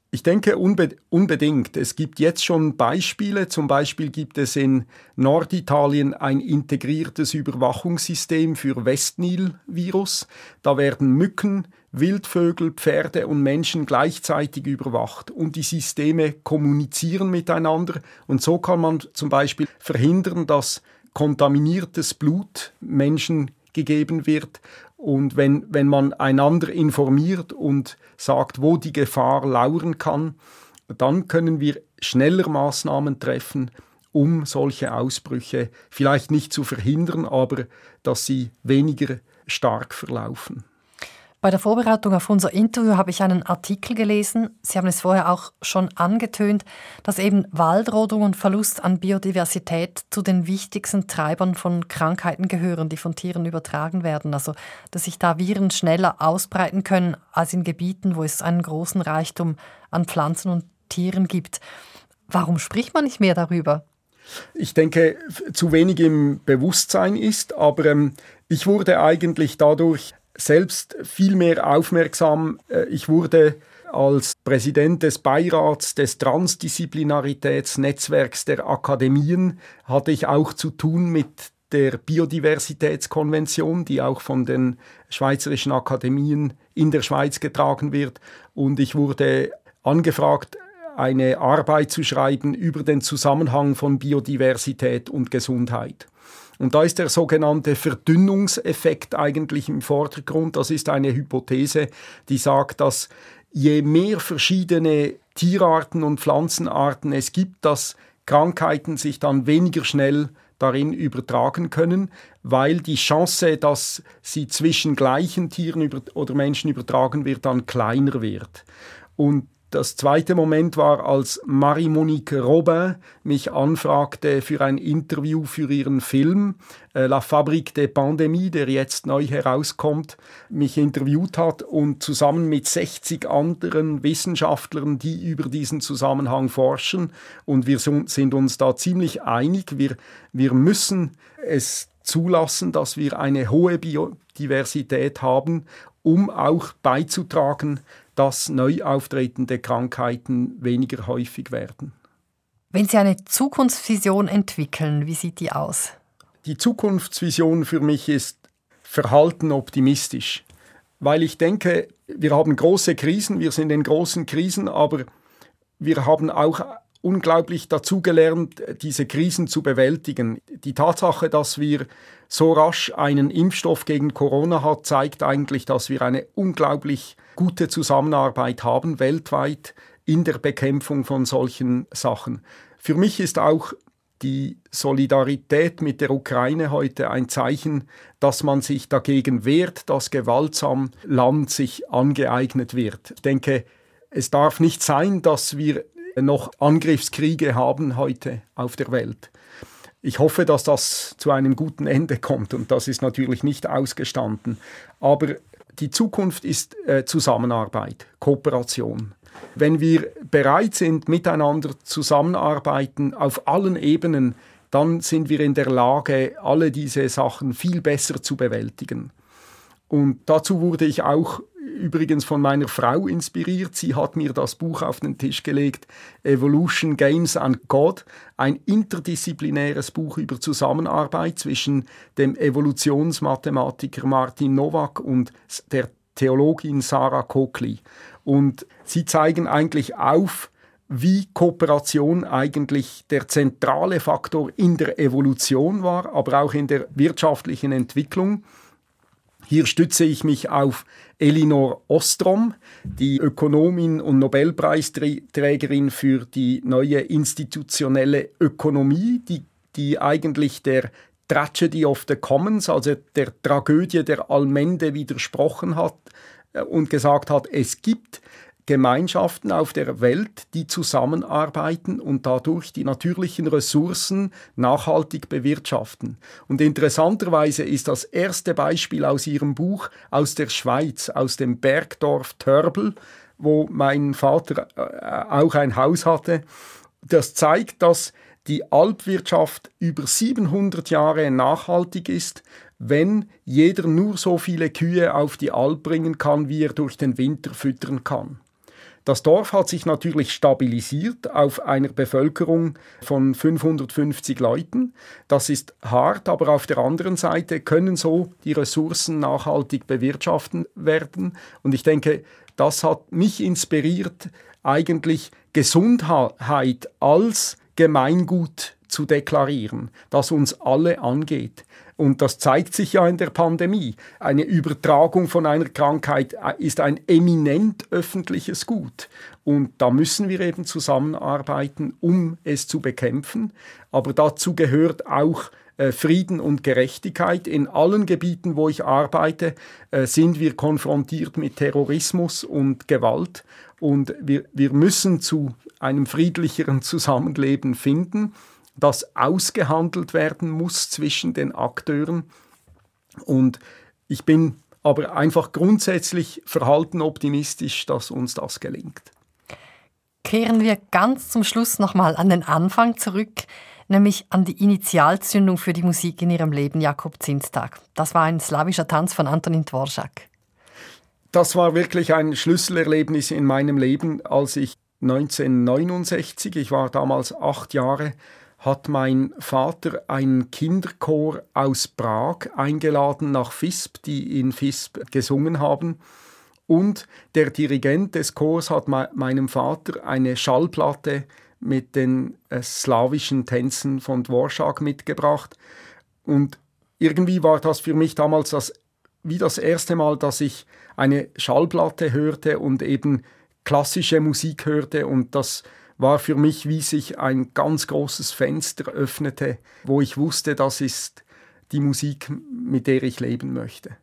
Ich denke unbe unbedingt. Es gibt jetzt schon Beispiele. Zum Beispiel gibt es in Norditalien ein integriertes Überwachungssystem für Westnil-Virus. Da werden Mücken, Wildvögel, Pferde und Menschen gleichzeitig überwacht und die Systeme kommunizieren miteinander. Und so kann man zum Beispiel verhindern, dass kontaminiertes Blut Menschen gegeben wird und wenn, wenn man einander informiert und sagt, wo die Gefahr lauern kann, dann können wir schneller Maßnahmen treffen, um solche Ausbrüche vielleicht nicht zu verhindern, aber dass sie weniger stark verlaufen. Bei der Vorbereitung auf unser Interview habe ich einen Artikel gelesen. Sie haben es vorher auch schon angetönt, dass eben Waldrodung und Verlust an Biodiversität zu den wichtigsten Treibern von Krankheiten gehören, die von Tieren übertragen werden. Also, dass sich da Viren schneller ausbreiten können als in Gebieten, wo es einen großen Reichtum an Pflanzen und Tieren gibt. Warum spricht man nicht mehr darüber? Ich denke, zu wenig im Bewusstsein ist, aber ähm, ich wurde eigentlich dadurch selbst viel mehr aufmerksam. Äh, ich wurde als Präsident des Beirats des Transdisziplinaritätsnetzwerks der Akademien hatte ich auch zu tun mit der Biodiversitätskonvention, die auch von den Schweizerischen Akademien in der Schweiz getragen wird. Und ich wurde angefragt, eine Arbeit zu schreiben über den Zusammenhang von Biodiversität und Gesundheit. Und da ist der sogenannte Verdünnungseffekt eigentlich im Vordergrund. Das ist eine Hypothese, die sagt, dass je mehr verschiedene Tierarten und Pflanzenarten es gibt, dass Krankheiten sich dann weniger schnell darin übertragen können, weil die Chance, dass sie zwischen gleichen Tieren oder Menschen übertragen wird, dann kleiner wird. Und das zweite Moment war, als Marie-Monique Robin mich anfragte für ein Interview für ihren Film äh, La Fabrique des Pandémies, der jetzt neu herauskommt, mich interviewt hat und zusammen mit 60 anderen Wissenschaftlern, die über diesen Zusammenhang forschen. Und wir sind uns da ziemlich einig. Wir, wir müssen es zulassen, dass wir eine hohe Biodiversität haben, um auch beizutragen, dass neu auftretende Krankheiten weniger häufig werden. Wenn Sie eine Zukunftsvision entwickeln, wie sieht die aus? Die Zukunftsvision für mich ist verhalten optimistisch, weil ich denke, wir haben große Krisen, wir sind in großen Krisen, aber wir haben auch unglaublich dazugelernt, diese Krisen zu bewältigen. Die Tatsache, dass wir so rasch einen Impfstoff gegen Corona haben, zeigt eigentlich, dass wir eine unglaublich gute Zusammenarbeit haben weltweit in der Bekämpfung von solchen Sachen. Für mich ist auch die Solidarität mit der Ukraine heute ein Zeichen, dass man sich dagegen wehrt, dass gewaltsam Land sich angeeignet wird. Ich denke, es darf nicht sein, dass wir noch Angriffskriege haben heute auf der Welt. Ich hoffe, dass das zu einem guten Ende kommt und das ist natürlich nicht ausgestanden. Aber die Zukunft ist äh, Zusammenarbeit, Kooperation. Wenn wir bereit sind, miteinander zusammenarbeiten auf allen Ebenen, dann sind wir in der Lage, alle diese Sachen viel besser zu bewältigen. Und dazu wurde ich auch übrigens von meiner Frau inspiriert. Sie hat mir das Buch auf den Tisch gelegt, Evolution, Games and God, ein interdisziplinäres Buch über Zusammenarbeit zwischen dem Evolutionsmathematiker Martin Nowak und der Theologin Sarah Coakley. Und sie zeigen eigentlich auf, wie Kooperation eigentlich der zentrale Faktor in der Evolution war, aber auch in der wirtschaftlichen Entwicklung. Hier stütze ich mich auf Elinor Ostrom, die Ökonomin und Nobelpreisträgerin für die neue institutionelle Ökonomie, die, die eigentlich der Tragedy of the Commons, also der Tragödie der Allmende widersprochen hat äh, und gesagt hat, es gibt Gemeinschaften auf der Welt, die zusammenarbeiten und dadurch die natürlichen Ressourcen nachhaltig bewirtschaften. Und interessanterweise ist das erste Beispiel aus ihrem Buch aus der Schweiz, aus dem Bergdorf Törbel, wo mein Vater äh, auch ein Haus hatte. Das zeigt, dass die Alpwirtschaft über 700 Jahre nachhaltig ist, wenn jeder nur so viele Kühe auf die Alp bringen kann, wie er durch den Winter füttern kann. Das Dorf hat sich natürlich stabilisiert auf einer Bevölkerung von 550 Leuten. Das ist hart, aber auf der anderen Seite können so die Ressourcen nachhaltig bewirtschaftet werden. Und ich denke, das hat mich inspiriert, eigentlich Gesundheit als Gemeingut zu deklarieren, das uns alle angeht. Und das zeigt sich ja in der Pandemie. Eine Übertragung von einer Krankheit äh, ist ein eminent öffentliches Gut. Und da müssen wir eben zusammenarbeiten, um es zu bekämpfen. Aber dazu gehört auch äh, Frieden und Gerechtigkeit. In allen Gebieten, wo ich arbeite, äh, sind wir konfrontiert mit Terrorismus und Gewalt. Und wir, wir müssen zu einem friedlicheren Zusammenleben finden das ausgehandelt werden muss zwischen den Akteuren. Und ich bin aber einfach grundsätzlich verhalten optimistisch, dass uns das gelingt. Kehren wir ganz zum Schluss nochmal an den Anfang zurück, nämlich an die Initialzündung für die Musik in ihrem Leben, Jakob Zinstag. Das war ein slawischer Tanz von Antonin Dvorak. das war wirklich ein Schlüsselerlebnis in meinem Leben, als ich 1969, ich war damals acht Jahre, hat mein Vater einen Kinderchor aus Prag eingeladen nach FISP, die in FISP gesungen haben. Und der Dirigent des Chors hat meinem Vater eine Schallplatte mit den äh, slawischen Tänzen von Dvorak mitgebracht. Und irgendwie war das für mich damals das, wie das erste Mal, dass ich eine Schallplatte hörte und eben klassische Musik hörte und das war für mich, wie sich ein ganz großes Fenster öffnete, wo ich wusste, das ist die Musik, mit der ich leben möchte.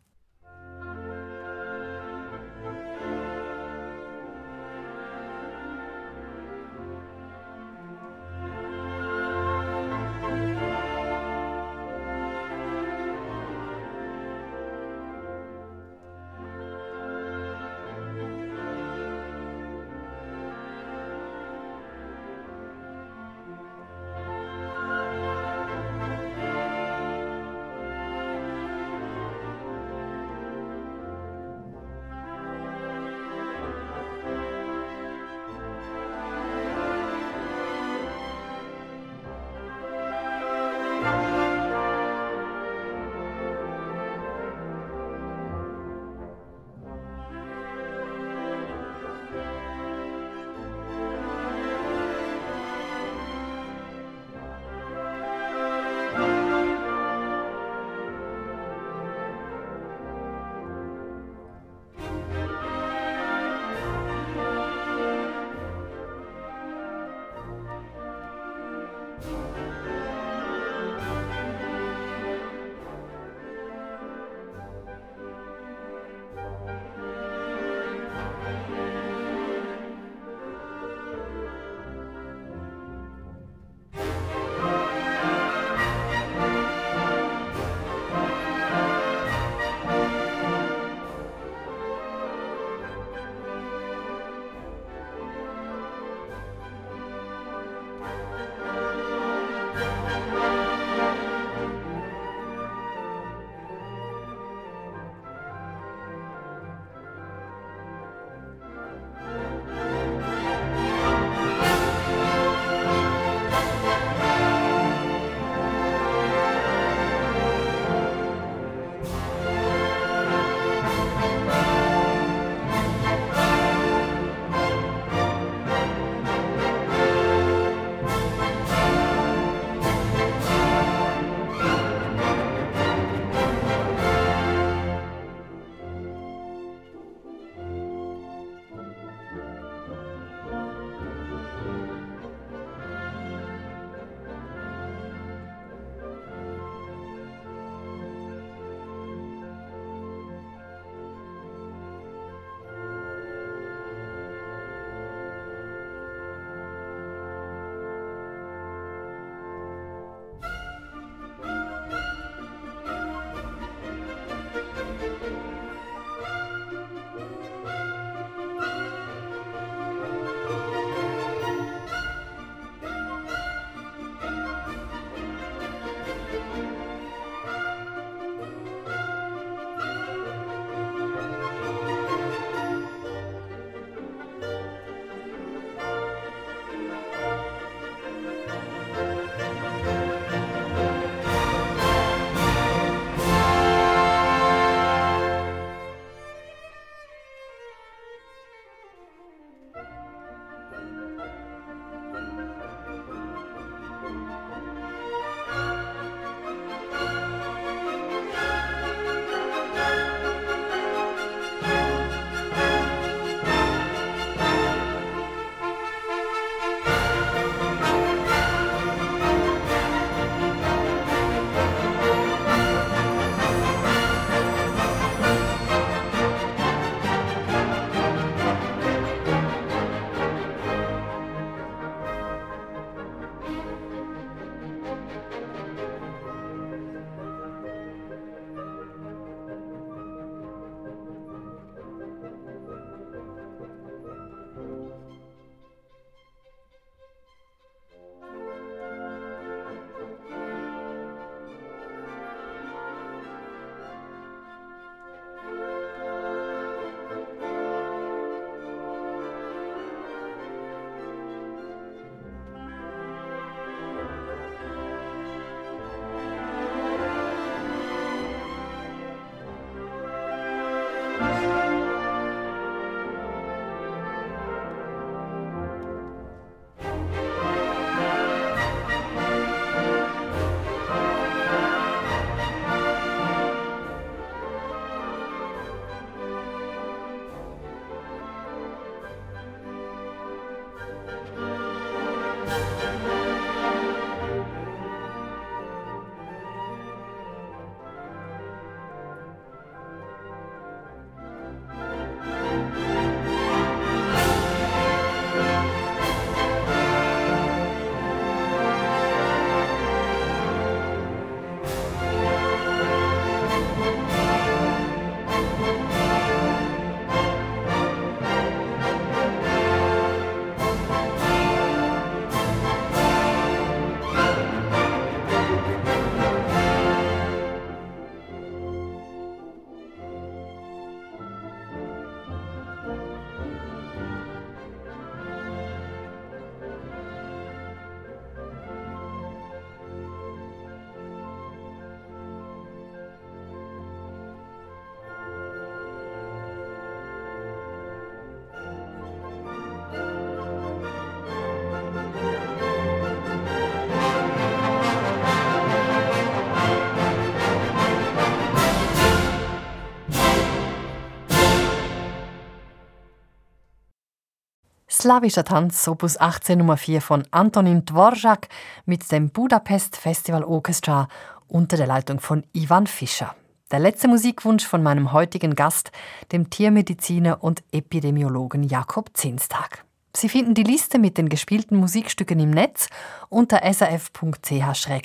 Slawischer Tanz, Opus 18 Nummer 4 von Antonin Dvorak mit dem Budapest Festival Orchestra unter der Leitung von Ivan Fischer. Der letzte Musikwunsch von meinem heutigen Gast, dem Tiermediziner und Epidemiologen Jakob Zinstag. Sie finden die Liste mit den gespielten Musikstücken im Netz unter srf.ch-audio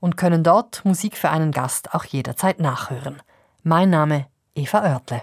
und können dort Musik für einen Gast auch jederzeit nachhören. Mein Name Eva Oertle.